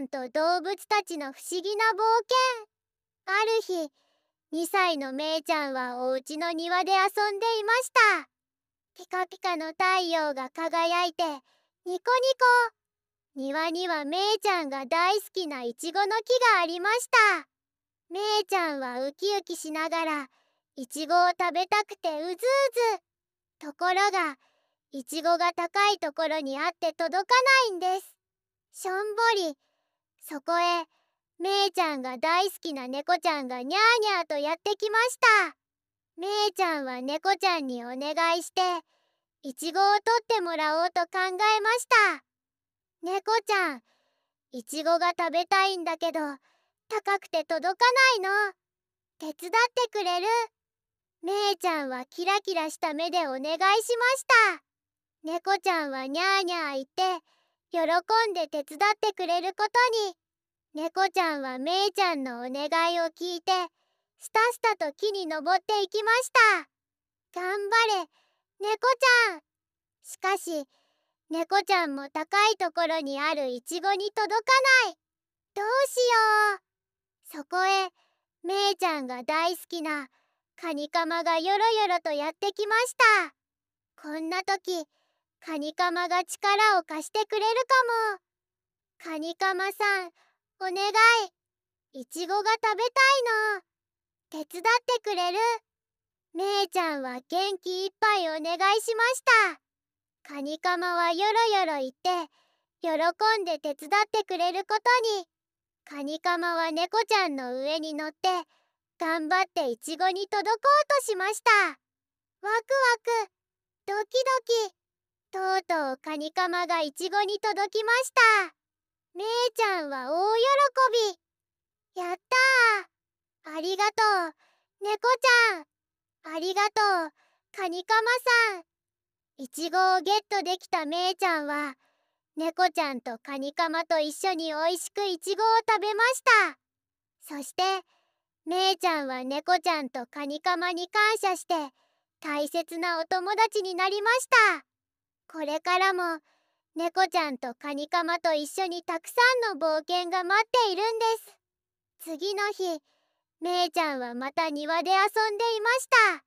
んと動物たちの不思議な冒険。ある日2歳のめいちゃんはお家の庭で遊んでいました。ピカピカの太陽が輝いてニコニコ。庭にはめいちゃんが大好きないちごの木がありました。めいちゃんはウキウキしながらいちごを食べたくてうずうず。ところがいちごが高いところにあって届かないんです。しょんぼり。そこへめいちゃんが大好きな猫ちゃんがニャーニャーとやってきました。めいちゃんは猫ちゃんにお願いしていちごを取ってもらおうと考えました。猫ちゃんいちごが食べたいんだけど高くて届かないの。手伝ってくれる。めいちゃんはキラキラした目でお願いしました。猫ちゃんはニャーニャー言って喜んで手伝ってくれることに。猫ちゃんはめいちゃんのお願いを聞いてスタスタと木に登っていきました。頑張れ猫ちゃん。しかし猫ちゃんも高いところにあるイチゴに届かない。どうしよう。そこへめいちゃんが大好きなカニカマがよろよろとやってきました。こんな時カニカマが力を貸してくれるかも。カニカマさんお願い。いちごが食べたいの。手伝ってくれる。めいちゃんは元気いっぱいお願いしました。カニカマはよろよろ言って喜んで手伝ってくれることに。カニカマは猫ちゃんの上に乗って頑張っていちごに届こうとしました。ワクワク。ドキドキ。とうとうカニカマがいちごに届きました。めいちゃんは大喜び。やったー。ありがとう。猫ちゃん。ありがとうカニカマさん。いちごをゲットできためいちゃんは猫ちゃんとカニカマと一緒においしくいちごを食べました。そしてめいちゃんは猫ちゃんとカニカマに感謝して大切なお友達になりました。これからも猫ちゃんとカニカマと一緒にたくさんの冒険が待っているんです。次の日めいちゃんはまた庭で遊んでいました。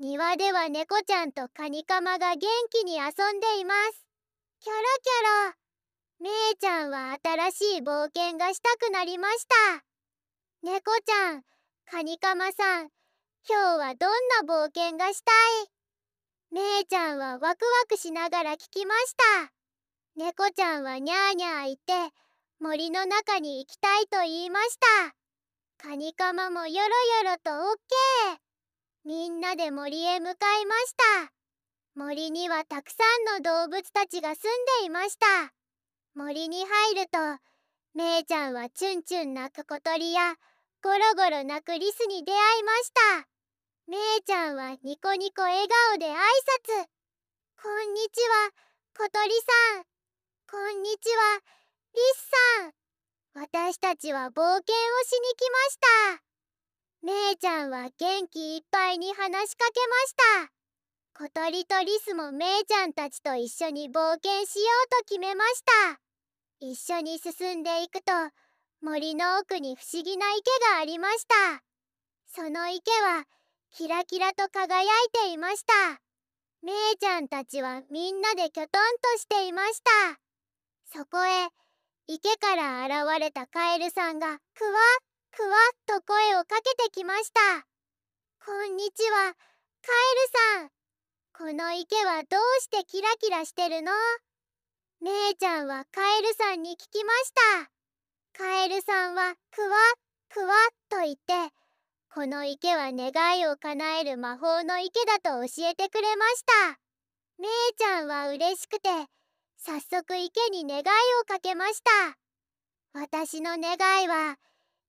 庭では猫ちゃんとカニカマが元気に遊んでいます。キョロキョロ。めいちゃんは新しい冒険がしたくなりました。猫ちゃんカニカマさん今日はどんな冒険がしたい？めいちゃんはワクワクしながら聞きました。猫ちゃんはニャーニャー言って森の中に行きたいと言いました。カニカマもよろよろとオッケー。みんなで森へ向かいました。森にはたくさんの動物たちが住んでいました。森に入るとめいちゃんはチュンチュン鳴く小鳥やゴロゴロ鳴くリスに出会いました。めいちゃんはニコニコ笑顔で挨拶こんにちは小鳥さんこんにちは、リスさん。私たちは冒険をしに来ました。めいちゃんは元気いっぱいに話しかけました。小鳥とリスもめいちゃんたちと一緒に冒険しようと決めました。一緒に進んでいくと森の奥に不思議な池がありました。その池はキラキラと輝いていました。めいちゃんたちはみんなできょとんとしていました。そこへ池から現れたカエルさんがクワックワッと声をかけてきましたこんにちはカエルさんこの池はどうしてキラキラしてるの？めいちゃんはカエルさんに聞きましたカエルさんはクワックワッと言ってこの池は願いを叶える魔法の池だと教えてくれました。めいちゃんは嬉しくて早速池に願いをかけました。私の願いは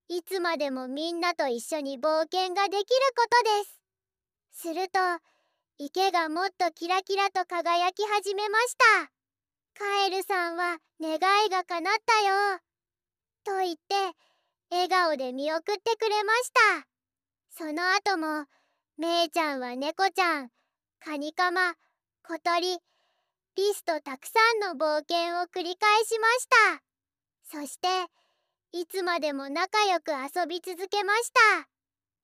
いつまでもみんなと一緒に冒険ができることです。すると池がもっとキラキラと輝き始めました。カエルさんは願いが叶ったよ。と言って笑顔で見送ってくれました。その後もめいちゃんは猫ちゃんカニカマ小鳥リスとたくさんの冒険を繰り返しました。そしていつまでも仲良く遊び続けました。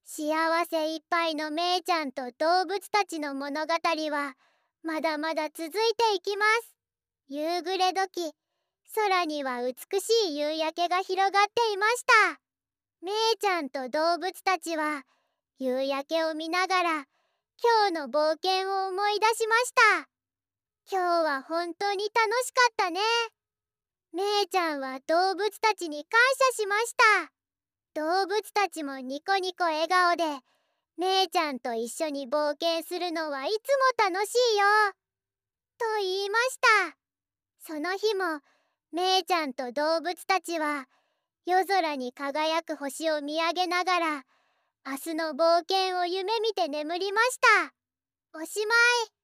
幸せいっぱいのめいちゃんと動物たちの物語はまだまだ続いていきます。夕暮れ時空には美しい夕焼けが広がっていました。めいちゃんと動物たちは夕焼けを見ながら今日の冒険を思い出しました。今日は本当に楽しかったね。めいちゃんは動物たちに感謝しました。動物たちもニコニコ笑顔でめいちゃんと一緒に冒険するのはいつも楽しいよ。と言いました。その日もめいちゃんと動物たちは夜空に輝く星を見上げながら明日の冒険を夢見て眠りました。おしまい。